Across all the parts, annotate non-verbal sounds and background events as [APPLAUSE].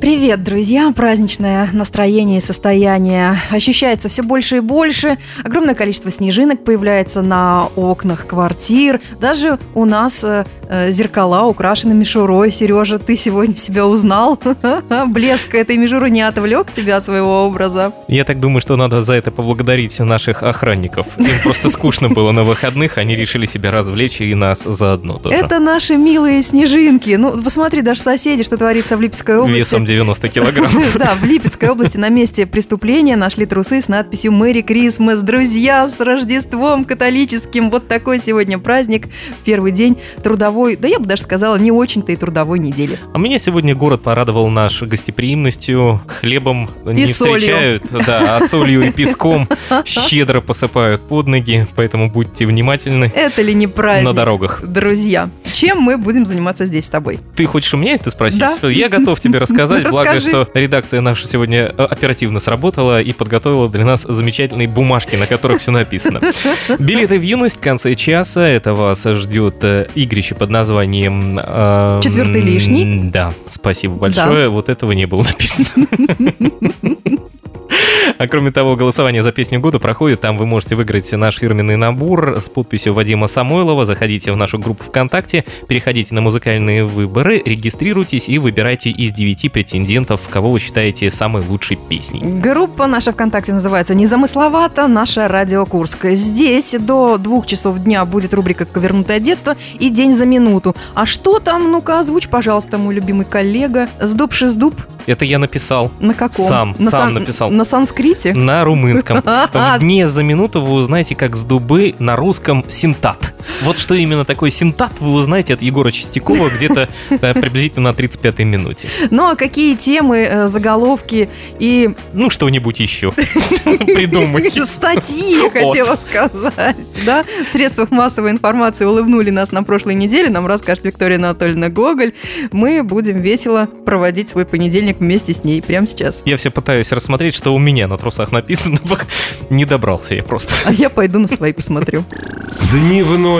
Привет, друзья! Праздничное настроение и состояние ощущается все больше и больше. Огромное количество снежинок появляется на окнах квартир. Даже у нас э, э, зеркала украшены мишурой. Сережа, ты сегодня себя узнал? [LAUGHS] Блеск этой мишуры не отвлек тебя от своего образа? Я так думаю, что надо за это поблагодарить наших охранников. Им просто скучно было на выходных, они решили себя развлечь и нас заодно тоже. Это наши милые снежинки. Ну, посмотри, даже соседи, что творится в Липецкой области. Весом 90 килограмм. [LAUGHS] Да, в Липецкой области на месте преступления нашли трусы с надписью «Мэри Крисмас». Друзья, с Рождеством католическим! Вот такой сегодня праздник. Первый день трудовой, да я бы даже сказала, не очень-то и трудовой недели. А меня сегодня город порадовал наш гостеприимностью. Хлебом И не солью. встречают, да, а солью и песком [LAUGHS] щедро посыпают под ноги, поэтому будьте внимательны Это ли не праздник? на дорогах. Друзья, чем мы будем заниматься здесь с тобой? Ты хочешь у меня это спросить? Да. Я готов тебе рассказать, [LAUGHS] благо, что редакция наша сегодня э, оперативно сработала и подготовила для нас замечательные бумажки, на которых все написано. [LAUGHS] Билеты в юность в конце часа. Это вас ждет э, игрище под названием... эм, Четвертый лишний. Да, спасибо большое. Вот этого не было написано. [LAUGHS] А кроме того, голосование за песню года проходит. Там вы можете выиграть наш фирменный набор с подписью Вадима Самойлова. Заходите в нашу группу ВКонтакте, переходите на музыкальные выборы, регистрируйтесь и выбирайте из 9 претендентов, кого вы считаете самой лучшей песней. Группа наша ВКонтакте называется «Незамысловато. Наша Радио Курск». Здесь до двух часов дня будет рубрика «Ковернутое детство» и «День за минуту». А что там? Ну-ка, озвучь, пожалуйста, мой любимый коллега. Сдуб шиздуб. Это я написал На каком? Сам, на сам написал. На санскрите? на румынском. [LAUGHS] В дне за минуту вы узнаете, как с дубы на русском синтат. Вот что именно такое синтат, вы узнаете от Егора Чистякова где-то приблизительно на 35-й минуте. Ну, а какие темы, э, заголовки и Ну, что-нибудь еще придумай. [LAUGHS] статьи, хотела сказать, да? В средствах массовой информации улыбнули нас на прошлой неделе, нам расскажет Виктория Анатольевна Гоголь. Мы будем весело проводить свой понедельник вместе с ней прямо сейчас. Я все пытаюсь рассмотреть, что у меня на трусах написано, не добрался я просто. А я пойду на свои посмотрю. Дневной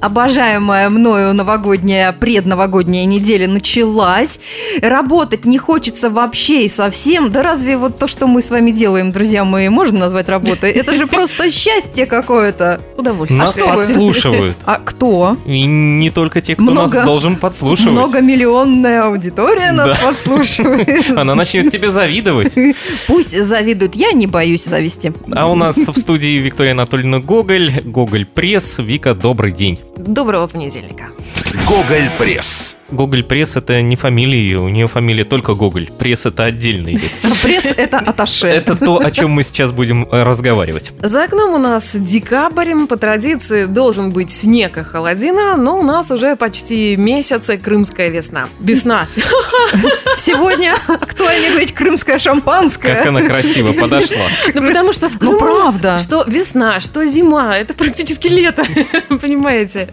Обожаемая мною новогодняя, предновогодняя неделя началась. Работать не хочется вообще и совсем. Да разве вот то, что мы с вами делаем, друзья мои, можно назвать работой? Это же просто [LAUGHS] счастье какое-то. Удовольствие. Нас вы? подслушивают. А кто? И не только те, кто нас должен подслушивать. Многомиллионная аудитория нас подслушивает. Она начнет тебе завидовать. Пусть завидуют, я не боюсь зависти. А у нас в студии Виктория Анатольевна Гоголь, Гоголь Пресс. Вика, добрый день. Доброго понедельника. Гоголь Пресс. Гоголь Пресс это не фамилия ее, у нее фамилия только Гоголь. Пресс это отдельно идет. [LAUGHS] Пресс – это атташе. Это то, о чем мы сейчас будем э, разговаривать. За окном у нас декабрь. По традиции должен быть снег и холодина, но у нас уже почти месяц крымская весна. Весна. [LAUGHS] Сегодня актуально говорить крымское шампанское. Как она красиво [LAUGHS] подошла. Ну, потому что в Ну, Крыму правда. что весна, что зима, это практически лето, понимаете?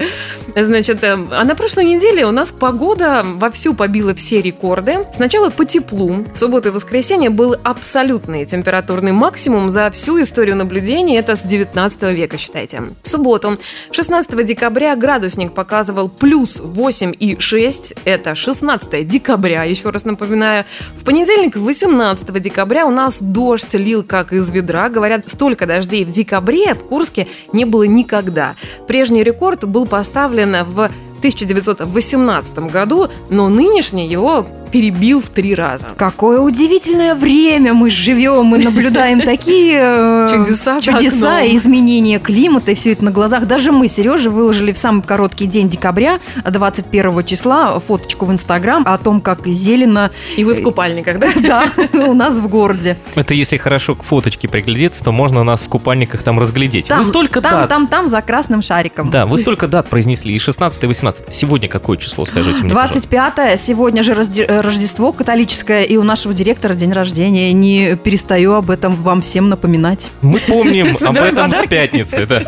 Значит, э, а на прошлой неделе у нас погода вовсю побила все рекорды. Сначала по теплу. В субботу и воскресенье был абсолютный температурный максимум за всю историю наблюдений. Это с 19 века, считайте. В субботу, 16 декабря, градусник показывал плюс 8,6. Это 16 декабря, еще раз напоминаю. В понедельник, 18 декабря, у нас дождь лил как из ведра. Говорят, столько дождей в декабре в Курске не было никогда. Прежний рекорд был поставлен в 1918 году, но нынешний его перебил в три раза. Какое удивительное время мы живем, мы наблюдаем [LAUGHS] такие э, Чудеса чудеса и изменения климата, и все это на глазах. Даже мы, Сережа, выложили в самый короткий день декабря, 21 числа, фоточку в Инстаграм о том, как зелено, И вы в купальниках, да? [LAUGHS] да, у нас в городе. Это если хорошо к фоточке приглядеться, то можно нас в купальниках там разглядеть. Там, вы столько там, дат. там, там, за красным шариком. Да, вы столько дат произнесли, и 16 18 19. Сегодня какое число, скажите мне, пожалуйста? 25 сегодня же э, Рождество католическое, и у нашего директора день рождения. Не перестаю об этом вам всем напоминать. Мы помним [LAUGHS] об этом с пятницы, да.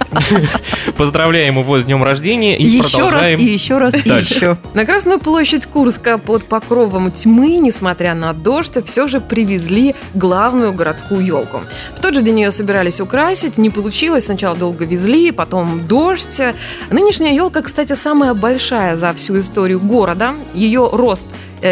[LAUGHS] Поздравляем его с днем рождения и еще раз, продолжаем. и еще раз, и еще. На Красную площадь Курска под покровом тьмы, несмотря на дождь, все же привезли главную городскую елку. В тот же день ее собирались украсить, не получилось. Сначала долго везли, потом дождь. Нынешняя елка, кстати, самая большая за всю историю города. Ее рост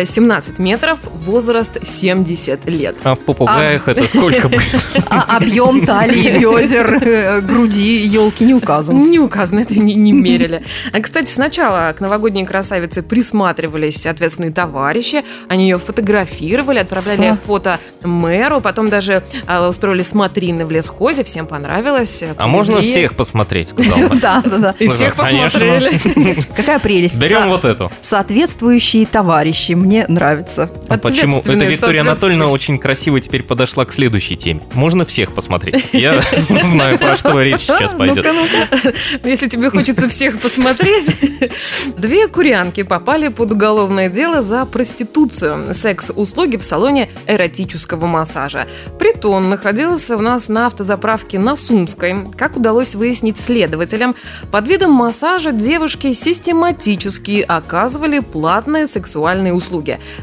17 метров, возраст 70 лет. А в попугаях это сколько [LAUGHS] будет? А объем талии, [LAUGHS] бедер, э, груди елки не указан. Не указано, это не, не мерили. А, кстати, сначала к новогодней красавице присматривались ответственные товарищи. Они ее фотографировали, отправляли фото мэру, потом даже а, устроили смотрины в лесхозе. Всем понравилось. А можно всех посмотреть, сказал. [LAUGHS] Да, да, да. И всех посмотрели. Какая прелесть. Берем вот эту. Соответствующие товарищи, мне нравится. А почему? Это Виктория Анатольевна очень красиво теперь подошла к следующей теме. Можно всех посмотреть. Я [LAUGHS] знаю, про что речь сейчас пойдет. Если тебе хочется всех посмотреть. Две курянки попали под уголовное дело за проституцию. Секс-услуги в салоне эротического массажа. Притон находился у нас на автозаправке на Сумской. Как удалось выяснить следователям, под видом массажа девушки систематически оказывали платные сексуальные услуги.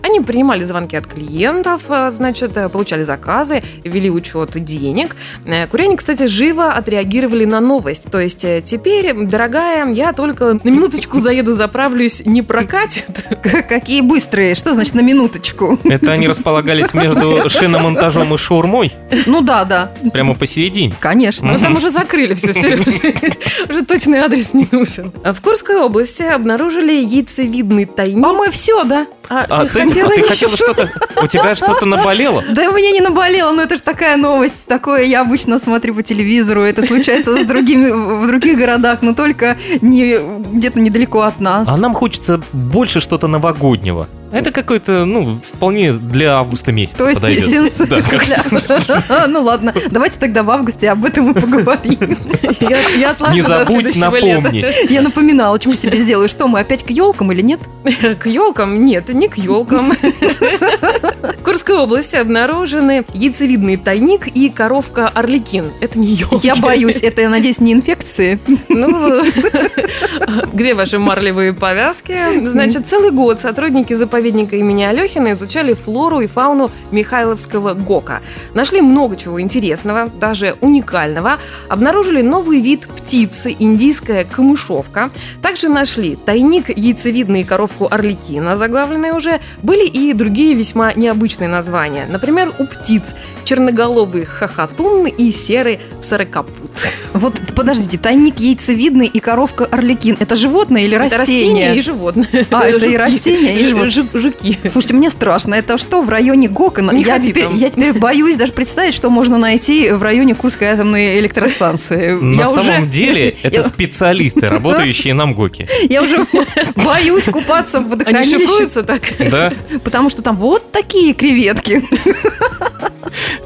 Они принимали звонки от клиентов, а, значит, э, получали заказы, вели учет денег. Э, Куряне, кстати, живо отреагировали на новость. То есть э, теперь, дорогая, я только на минуточку заеду, заправлюсь, не прокатит. Какие быстрые. Что значит на минуточку? Это они располагались между шиномонтажом и шаурмой, Ну да, да, прямо посередине. конечно. Но там уже закрыли все, Сережа. [LAUGHS] Уже точный адрес не нужен. В Курской области обнаружили яйцевидный тайник. А мы все, да? А, ты с этим- а ты хотела хотела что-то... У тебя что-то наболело? Да у меня не наболело, но это же такая новость. Такое я обычно смотрю по телевизору. Это случается с другими, в других городах, но только не где-то недалеко от нас. А нам хочется больше что-то новогоднего. Это какой-то, ну, вполне для августа месяца То есть подойдет. сенс- Да, как Для- [LAUGHS] Ну ладно, давайте тогда в августе об этом и поговорим. Я, я Не забудь лета. напомнить. Я напоминалочку себе сделаю. Что, мы опять к елкам или нет? К елкам? Нет, не к елкам. В Курской области обнаружены яйцевидный тайник и коровка Орликин. Это не елки. Я боюсь, это, я надеюсь, не инфекции. Ну, [LAUGHS] где ваши марлевые повязки? Значит, целый год сотрудники заповедника имени Алехина изучали флору и фауну Михайловского ГОКа. Нашли много чего интересного, даже уникального. Обнаружили новый вид птицы, индийская камышовка. Также нашли тайник яйцевидный и коровку Орликина, заглавленные уже. Были и другие весьма необычные названия. Например, у птиц черноголовый хохотун и серый сорокопут. Вот, подождите, тайник яйцевидный и коровка орликин. Это животное или Это растение и животное. А, это и растение, и животное. жу- Жуки. Слушайте, мне страшно. Это что в районе Гокона? Не я, теперь, там. я теперь боюсь даже представить, что можно найти в районе Курской атомной электростанции. На я самом уже, деле, [LAUGHS] это я, специалисты, работающие на МГОКе. я уже [LAUGHS] боюсь купаться в Они водохранилище, шифруются так? Да? потому что там вот такие креветки.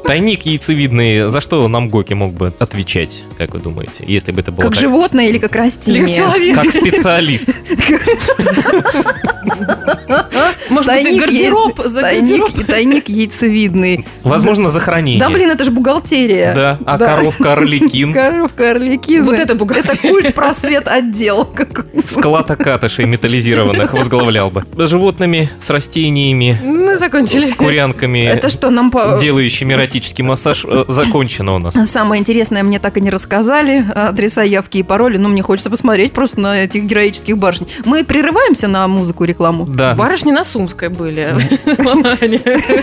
Тайник яйцевидный, за что нам Гоки мог бы отвечать, как вы думаете, если бы это было Как так? животное или как растение? Или человек? Как специалист. Может быть, гардероб за тайник, гардероб? тайник яйцевидный. Возможно, за хранение. Да, блин, это же бухгалтерия. Да, а коровка Орликин, Коровка Орликина. Вот это бухгалтерия. Это культ просвет отдел склад окатышей металлизированных возглавлял бы. С животными, с растениями, Мы закончили. с курянками, Это что, нам по... делающими эротический массаж, э, закончено у нас. Самое интересное мне так и не рассказали, адреса, явки и пароли, но мне хочется посмотреть просто на этих героических барышень. Мы прерываемся на музыку и рекламу? Да, Барышни на Сумской были.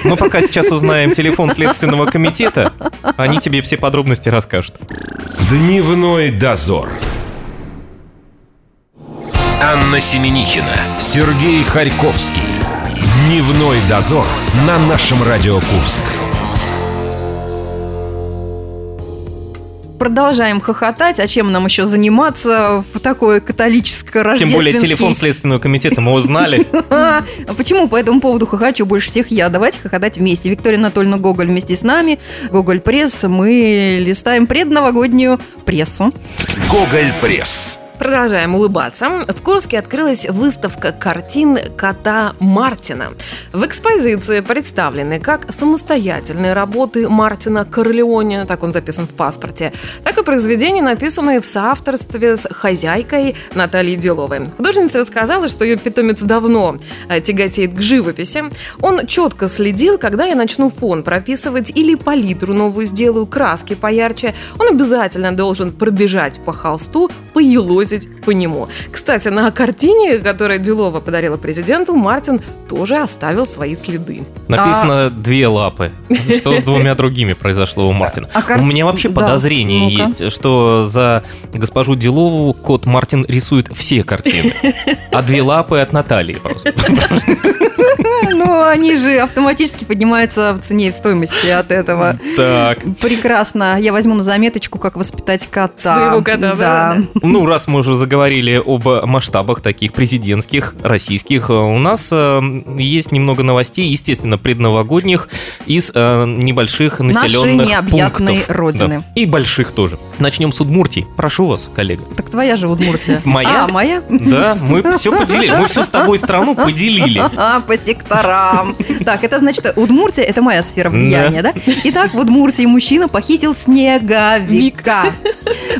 Мы пока сейчас узнаем телефон Следственного комитета, они тебе все подробности расскажут. Дневной дозор. Анна Семенихина, Сергей Харьковский. Дневной дозор на нашем Радио Курск. Продолжаем хохотать, а чем нам еще заниматься в такое католическое Тем более телефон Следственного комитета мы узнали. [LAUGHS] А почему по этому поводу хохочу больше всех я? Давайте хохотать вместе. Виктория Анатольевна Гоголь вместе с нами. Гоголь пресс. Мы листаем предновогоднюю прессу. Гоголь Пресс. Продолжаем улыбаться. В Курске открылась выставка картин кота Мартина. В экспозиции представлены как самостоятельные работы Мартина Корлеоне, так он записан в паспорте, так и произведения, написанные в соавторстве с хозяйкой Натальей Деловой. Художница рассказала, что ее питомец давно э, тяготеет к живописи. Он четко следил, когда я начну фон прописывать или палитру новую сделаю, краски поярче. Он обязательно должен пробежать по холсту, поелозить по нему. Кстати, на картине, которую Делова подарила президенту, Мартин тоже оставил свои следы. Написано две лапы. Что с двумя другими произошло у Мартина? А карт- У меня вообще да, подозрение ну-ка. есть, что за госпожу Делову кот Мартин рисует все картины, а две лапы от Натальи просто. Ну, они же автоматически поднимаются в цене и в стоимости от этого. Так, Прекрасно. Я возьму на заметочку, как воспитать кота. Своего кота, да, да. ну раз мы уже заговорили об масштабах таких президентских, российских, э, у нас э, есть немного новостей, естественно, предновогодних, из э, небольших населенных необъятной пунктов. родины. Да. И больших тоже. Начнем с Удмуртии. Прошу вас, коллега. Так твоя же Удмуртия. [LAUGHS] Моя? А, моя? Да, мы все поделили. Мы всю с тобой страну поделили. [LAUGHS] А, по секторам. Так, это значит, Удмуртия – это моя сфера влияния, да? Итак, в Удмуртии мужчина похитил снеговика.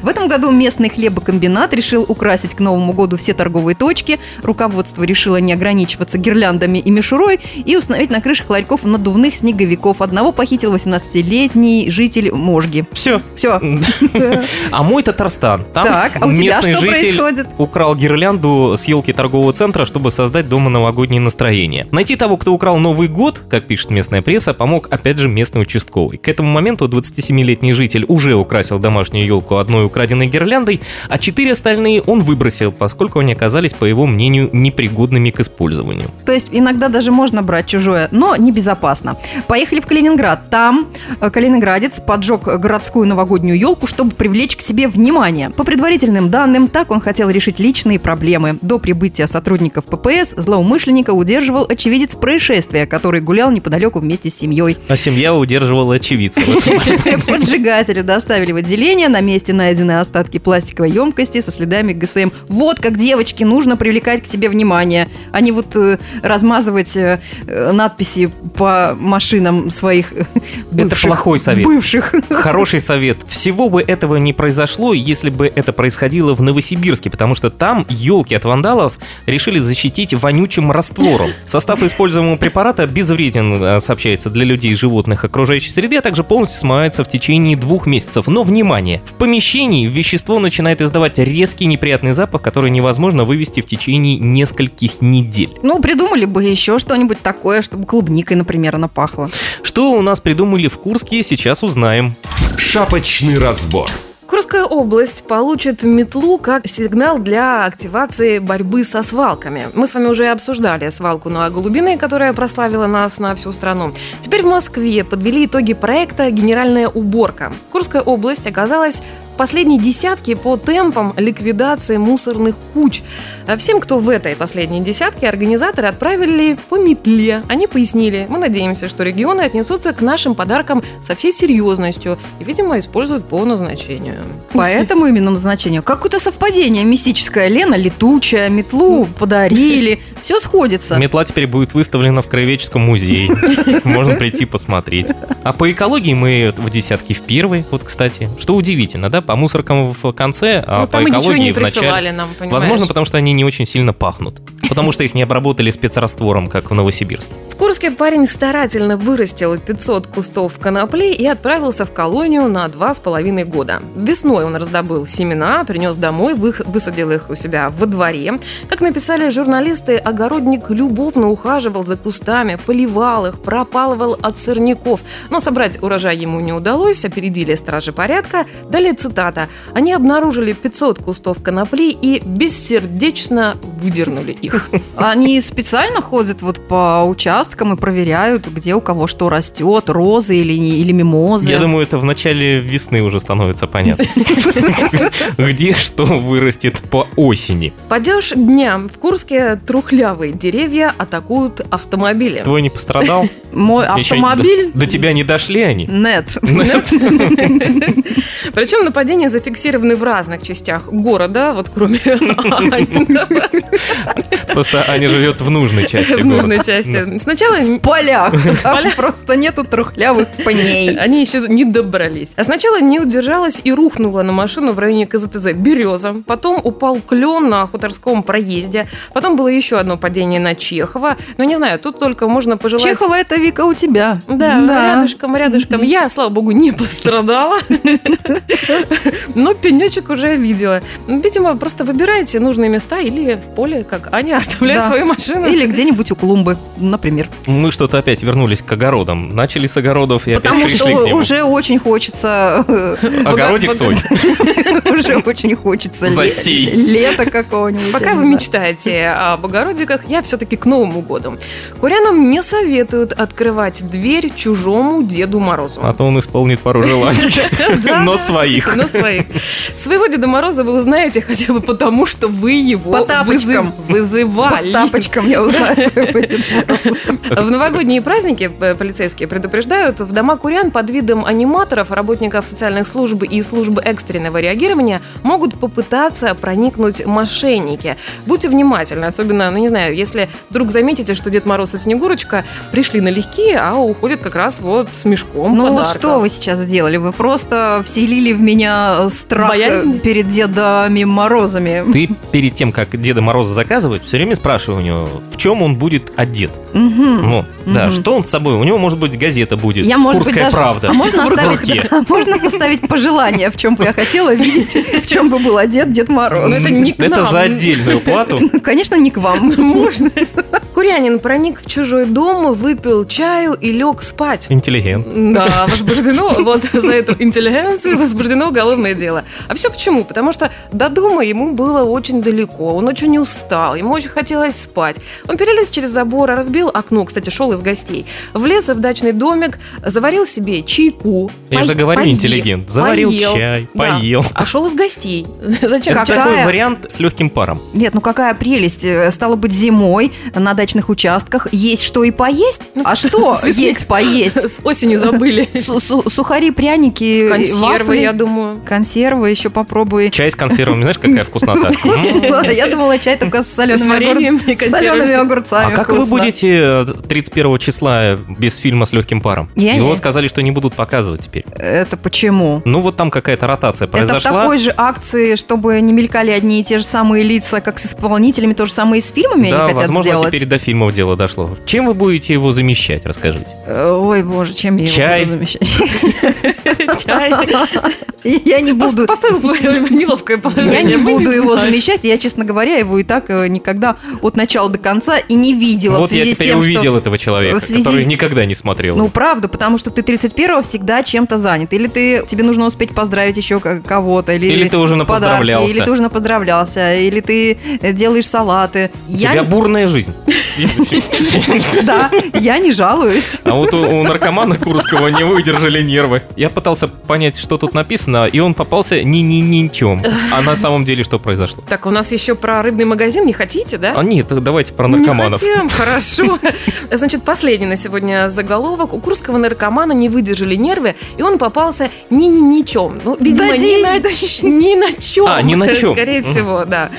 В этом году местный хлебокомбинат решил украсить к Новому году все торговые точки. Руководство решило не ограничиваться гирляндами и мишурой и установить на крышах ларьков надувных снеговиков. Одного похитил 18-летний житель Можги. Все. Все. [LAUGHS] А мой Татарстан. Там Так, а у тебя что житель происходит? украл гирлянду с елки торгового центра, чтобы создать дома новогоднее настроение. Найти того, кто украл Новый год, как пишет местная пресса, помог опять же местный участковый. К этому моменту 27-летний житель уже украсил домашнюю елку одной украденной гирляндой, а четыре остальные он выбросил, поскольку они оказались, по его мнению, непригодными к использованию. То есть иногда даже можно брать чужое, но небезопасно. Поехали в Калининград. Там э, калининградец поджег городскую новогоднюю елку, чтобы привлечь к себе внимание. По предварительным данным, так он хотел решить личные проблемы. До прибытия сотрудников ППС злоумышленника удерживал очевидец происшествия, который гулял неподалеку вместе с семьей. А семья удерживала очевидца. [LAUGHS] Поджигатели доставили в отделение. На месте найдены остатки пластиковой емкости со следами ГСМ. Вот как девочки нужно привлекать к себе внимание, а не вот э, размазывать э, э, надписи по машинам своих э, Это бывших. плохой совет. Бывших. Хороший совет. Всего бы этого не произошло, если бы это происходило в Новосибирске, потому что там елки от вандалов решили защитить вонючим раствором. Состав используемого препарата безвреден, э, сообщается, для людей и животных окружающей среды, а также полностью смывается в течение двух месяцев. Но, внимание, в помещении вещество начинает издавать резкий неприятный запах, который невозможно вывести в течение нескольких недель. Ну, придумали бы еще что-нибудь такое, чтобы клубникой, например, она пахла. Что у нас придумали в Курске, сейчас узнаем. Шапочный разбор. Курская область получит метлу как сигнал для активации борьбы со свалками. Мы с вами уже обсуждали свалку на Голубиной, которая прославила нас на всю страну. Теперь в Москве подвели итоги проекта «Генеральная уборка». Курская область оказалась в последней десятке по темпам ликвидации мусорных куч. А Всем, кто в этой последней десятке, организаторы отправили по метле. Они пояснили, мы надеемся, что регионы отнесутся к нашим подаркам со всей серьезностью и, видимо, используют по назначению. По этому именно назначению. Какое-то совпадение мистическое. Лена летучая, метлу подарили. Все сходится. Метла теперь будет выставлена в Краеведческом музее. [LAUGHS] Можно прийти посмотреть. А по экологии мы в десятке в первой, вот, кстати. Что удивительно, да? По мусоркам в конце, а ну, по там ничего экологии не в начале. нам, понимаешь? Возможно, потому что они не очень сильно пахнут. Потому что их не обработали спецраствором, как в Новосибирске. В Курске парень старательно вырастил 500 кустов конопли и отправился в колонию на два с половиной года. Весной он раздобыл семена, принес домой, вы- высадил их у себя во дворе. Как написали журналисты, огородник любовно ухаживал за кустами, поливал их, пропалывал от сорняков. Но собрать урожай ему не удалось, опередили стражи порядка. Далее цитата. «Они обнаружили 500 кустов конопли и бессердечно выдернули их». Они специально ходят вот по участкам и проверяют, где у кого что растет, розы или, не- или мимозы. Я думаю, это в начале весны уже становится понятно. [LAUGHS] Где что вырастет по осени? Падеж дня. В Курске трухлявые деревья атакуют автомобили. Твой не пострадал? Мой автомобиль... До, тебя не дошли они? Нет. [LAUGHS] Причем нападения зафиксированы в разных частях города, вот кроме [LAUGHS] Просто Аня живет в нужной части в нужной части. Сначала В [LAUGHS] полях. Просто нету трухлявых пней. Они еще не добрались. А сначала не удержалась и рухнула на машину в районе КЗТЗ «Береза». Потом упал клен на хуторском проезде. Потом было еще одно падение на Чехова. Но не знаю, тут только можно пожелать... Чехова это Вика у тебя. Да, рядышком, рядышком. Я, слава богу, не пострадала. [LAUGHS] [LAUGHS] Но пенечек уже видела. Видимо, просто выбирайте нужные места или в поле, как Аня, [LAUGHS] оставляет Да. свою машину. Или где-нибудь у клумбы, например. Мы что-то опять вернулись к огородам. Начали с огородов и опять Потому что к нему. уже очень хочется, [LAUGHS] Огородик свой. уже очень хочется ле- Засеять. лета какого-нибудь. Пока вы мечтаете об огородиках, я все-таки к Новому году. Курянам не советуют открывать дверь чужому Деду Морозу. А то он исполнит пару желаний. Но своих. Но своих. Своего Деда Мороза вы узнаете хотя бы потому, что вы его По тапочкам. вызы- вызывали. По тапочкам я узнаю. В новогодние праздники э, полицейские предупреждают, в дома курян под видом аниматоров, работников социальных служб и службы экстренного реагирования могут попытаться проникнуть мошенники. Будьте внимательны, особенно, ну не знаю, если вдруг заметите, что Дед Мороз и Снегурочка пришли налегке, а уходят как раз вот с мешком Ну вот подарков. что вы сейчас сделали? Вы просто вселили в меня страх Боязнь? перед Дедами Морозами. Ты перед тем, как Деда Мороза заказывать, все время спрашивай у него, в чем он будет одет. Мгм. Ну, да, Мгм. что он с собой? У него, может быть, газета будет. Я, может быть, Курская даже- правда. А можно [LAUGHS] оставить, а [LAUGHS] можно поставить пожелание, в чем бы я хотела видеть, в чем бы был одет Дед Мороз? Ну, это не к Это нам. за отдельную плату. [LAUGHS] Ну, Конечно, не к вам. Можно. Курянин проник в чужой дом, выпил чаю и лег спать. Интеллигент. Да, [LAUGHS] возбуждено, вот за эту интеллигенцию возбуждено уголовное дело. А все почему? Потому что до дома ему было очень далеко, он очень устал, ему очень хотелось спать. Он перелез через забор, разбил окно, кстати, шел из гостей, влез в дачный домик, заварил себе чайку. Я пой- же говорю, поел, интеллигент. Заварил поел. чай, Да. поел. А шел из гостей. [LAUGHS] Зачем? Это Какая? такой вариант с легким паром. Нет, ну какая прелесть. Э, Стало быть, зимой на дачных участках есть что и поесть. А что [LAUGHS] есть поесть? С осени забыли. Су- су- Сухари, пряники, Консервы, я думаю. Консервы еще попробуй. Чай с консервами, знаешь, какая вкуснота? [LAUGHS] Я думала, чай только с солеными, огурцами. А как вы будете э, 31 числа без фильма с легким паром? Его сказали, что не будут показывать теперь. Это почему? Ну вот там какая-то ротация Это в произошла. такой же акции, чтобы не мелькали одни и те же самые лица, как с исполнителями, то же самое и с фильмами Да, они хотят возможно, сделать. теперь до фильмов дело дошло. Чем вы будете его замещать, расскажите? Э, Ой, боже, чем я Чай. его буду замещать? [LAUGHS] Чай. Я не буду... Поставил неловкое положение. Я не буду его замещать. Я, честно говоря, его и так э, никогда от начала до конца и не видела. вот я теперь увидел этого человека, который никогда не смотрел. Ну, правда, потому что ты 31-го всегда чем-то занят. Или ты, тебе нужно успеть поздравить еще ко- кого-то. Или, ты уже напоздравлялся. Или ты уже напоздравлялся. Или ты э, делаешь салаты. У Я тебя бурная жизнь. [LAUGHS] Да, я не жалуюсь. А вот у, наркомана Курского не выдержали нервы. Я пытался понять, что тут написано, и он попался ни ни ни чем. А на самом деле что произошло? Так, у нас еще про рыбный магазин не хотите, да? А нет, давайте про наркоманов. Не хотим, хорошо. Значит, последний на сегодня заголовок. У курского наркомана не выдержали нервы, и он попался ни ни ни чем. Ну, видимо, ни, день, на, ни на чем. А, ни на чем. Скорее всего, да.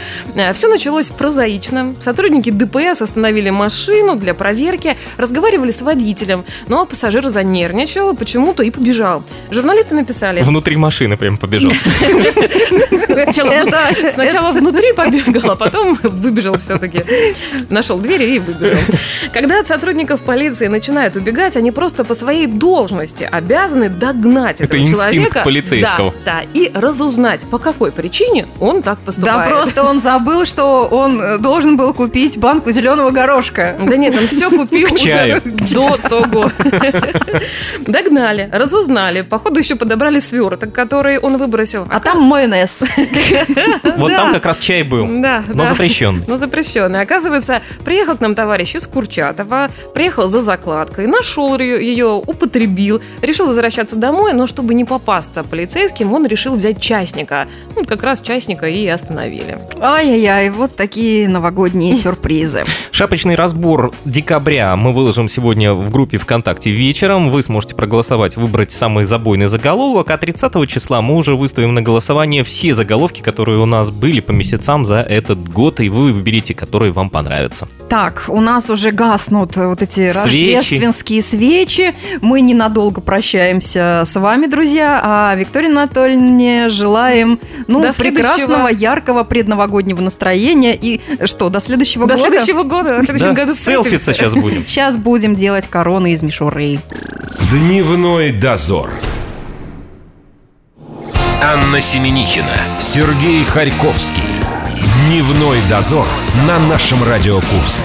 Все началось прозаично. Сотрудники ДПС остановили машину для проверки, разговаривали с водителем, но пассажир занервничал почему-то и побежал. Журналисты написали. Внутри машины прям побежал. [LAUGHS] Сначала, Это- внутри побегал, а потом выбежал все-таки. Нашел дверь и выбежал. Когда от сотрудников полиции начинают убегать, они просто по своей должности обязаны догнать Это этого инстинкт человека. полицейского. Да, да, и разузнать, по какой причине он так Да поступает. просто он забыл, что он э, должен был купить банку зеленого горошка. Да нет, он все купил. К. К [LAUGHS] До того. [LAUGHS] Догнали, разузнали. Походу еще подобрали сверток, который он выбросил. А там майонез. [LAUGHS] Вот Да. там как раз чай был. Да, Но да. запрещен. Ну, запрещенный. Оказывается, приехал к нам товарищ из Курчатова, приехал за закладкой, нашел ее, ее, употребил, решил возвращаться домой, но чтобы не попасться полицейским, он решил взять частника. Ну, как раз частника и остановили. Ай-яй-яй, вот такие новогодние сюрпризы. Шапочный разбор декабря мы выложим сегодня в группе ВКонтакте вечером. Вы сможете проголосовать, выбрать самый забойный заголовок. А 30 числа мы уже выставим на голосование все заголовки, которые у нас были по месяцам за этот год, и вы выберите, которые вам понравятся. Так, у нас уже гаснут вот эти Свечи. рождественские свечи. Мы ненадолго прощаемся с вами, друзья. А Виктории Анатольевне желаем ну, До прекрасного, следующего. яркого предновогоднего настроения. И что, до следующего До года? следующего года, в следующем Да, году селфиться сейчас будем. Сейчас будем делать короны из мишуры. Дневной дозор. Анна Семенихина, Сергей Харьковский. Дневной дозор на нашем Радио Курск.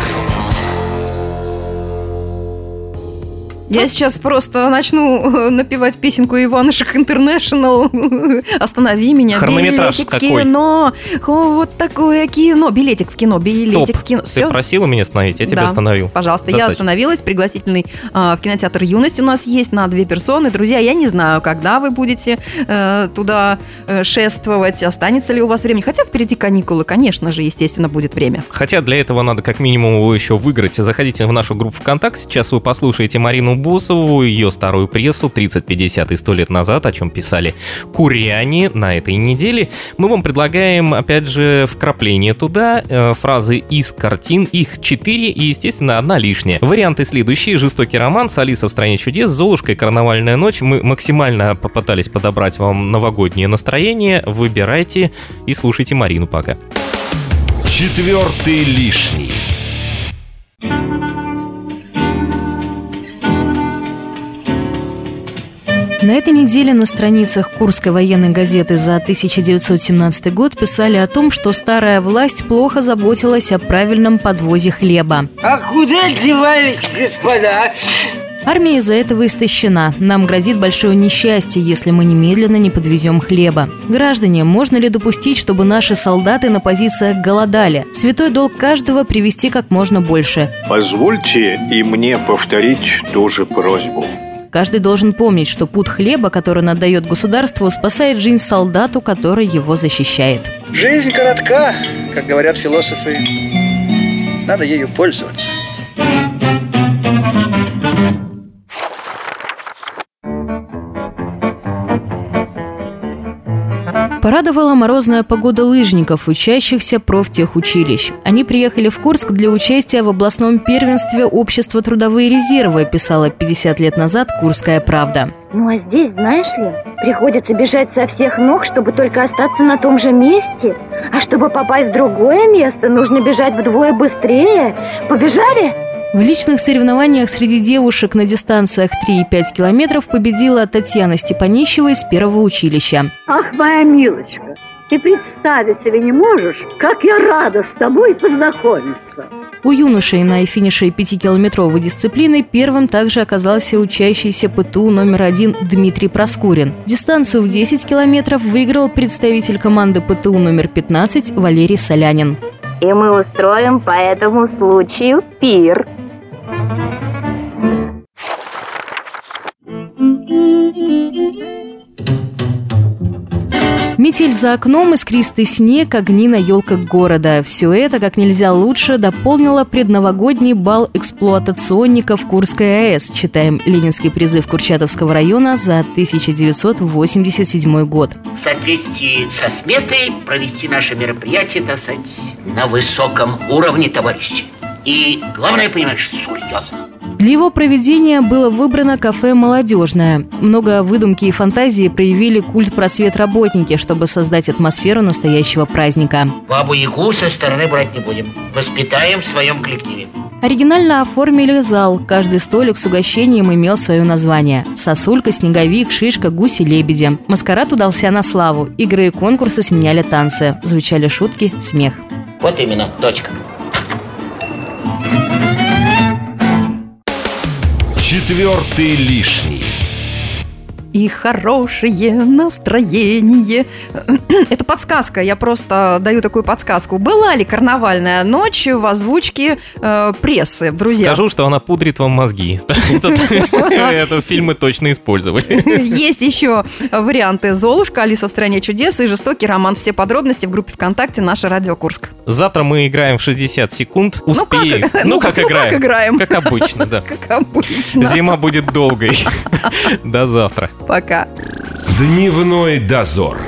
Я сейчас просто начну э, напевать песенку Иванушек Интернешнл. [LAUGHS] Останови меня. Хронометраж билетик какой? кино. О, вот такое кино. Билетик в кино, билетик Стоп. в кино. Ты Все, просила меня остановить, я тебя Да. остановил. Пожалуйста, я Достаточно. остановилась. Пригласительный а, в кинотеатр «Юность» у нас есть на две персоны. Друзья, я не знаю, когда вы будете э, туда э, шествовать, останется ли у вас время. Хотя впереди каникулы, конечно же, естественно, будет время. Хотя для этого надо как минимум его еще выиграть. Заходите в нашу группу ВКонтакте. Сейчас вы послушаете Марину Босову, ее старую прессу 30, 50 и 100 лет назад, о чем писали куряне на этой неделе. Мы вам предлагаем, опять же, вкрапление туда, э, фразы из картин, их 4 и, естественно, одна лишняя. Варианты следующие. Жестокий роман, Алиса в стране чудес, Золушка и Карнавальная ночь. Мы максимально попытались подобрать вам новогоднее настроение. Выбирайте и слушайте Марину пока. Четвертый лишний. На этой неделе на страницах Курской военной газеты за 1917 год писали о том, что старая власть плохо заботилась о правильном подвозе хлеба. А куда девались, господа? Армия из-за этого истощена. Нам грозит большое несчастье, если мы немедленно не подвезем хлеба. Граждане, можно ли допустить, чтобы наши солдаты на позициях голодали? Святой долг каждого привести как можно больше. Позвольте и мне повторить ту же просьбу. Каждый должен помнить, что пуд хлеба, который он отдает государству, спасает жизнь солдату, который его защищает. Жизнь коротка, как говорят философы. Надо ею пользоваться. Порадовала морозная погода лыжников, учащихся профтехучилищ. Они приехали в Курск для участия в областном первенстве Общества трудовые резервы, писала 50 лет назад «Курская правда». Ну а здесь, знаешь ли, приходится бежать со всех ног, чтобы только остаться на том же месте. А чтобы попасть в другое место, нужно бежать вдвое быстрее. Побежали? В личных соревнованиях среди девушек на дистанциях 3 и 5 километров победила Татьяна Степанищева из первого училища. Ах, моя милочка, ты представить себе не можешь, как я рада с тобой познакомиться. У юношей на финише 5-километровой дисциплины первым также оказался учащийся ПТУ номер один Дмитрий Проскурин. Дистанцию в 10 километров выиграл представитель команды ПТУ номер 15 Валерий Солянин. И мы устроим по этому случаю пир. Метель за окном, искристый снег, огни на елках города. Все это как нельзя лучше дополнило предновогодний бал эксплуатационников Курской АЭС, читаем ленинский призыв Курчатовского района за 1987 год. в соответствии со сметой провести наше мероприятие, так сказать, на высоком уровне, товарищи. И главное, понимаешь, серьезно. Для его проведения было выбрано кафе «Молодежное». Много выдумки и фантазии проявили культ просвет работники, чтобы создать атмосферу настоящего праздника. Бабу-ягу со стороны брать не будем. Воспитаем в своем коллективе. Оригинально оформили зал. Каждый столик с угощением имел свое название. Сосулька, снеговик, шишка, гуси, лебеди. Маскарад удался на славу. Игры и конкурсы сменяли танцы. Звучали шутки, смех. Вот именно, дочка. Четвертый лишний. И хорошее настроение. [CLEARS THROAT] Это подсказка, я просто даю такую подсказку. Была ли карнавальная ночь в озвучке э, прессы, друзья? Скажу, что она пудрит вам мозги. Этот фильм мы точно использовали. [LAUGHS] Есть еще варианты «Золушка», «Алиса в стране чудес» и «Жестокий роман». Все подробности в группе ВКонтакте «Наша Радио Курск». Завтра мы играем в 60 секунд. Успеем. [LAUGHS] Ну, ну, как ну, как играем. играем. Как обычно, да. [LAUGHS] Как обычно. Зима будет долгой. До завтра. Пока. Дневной дозор.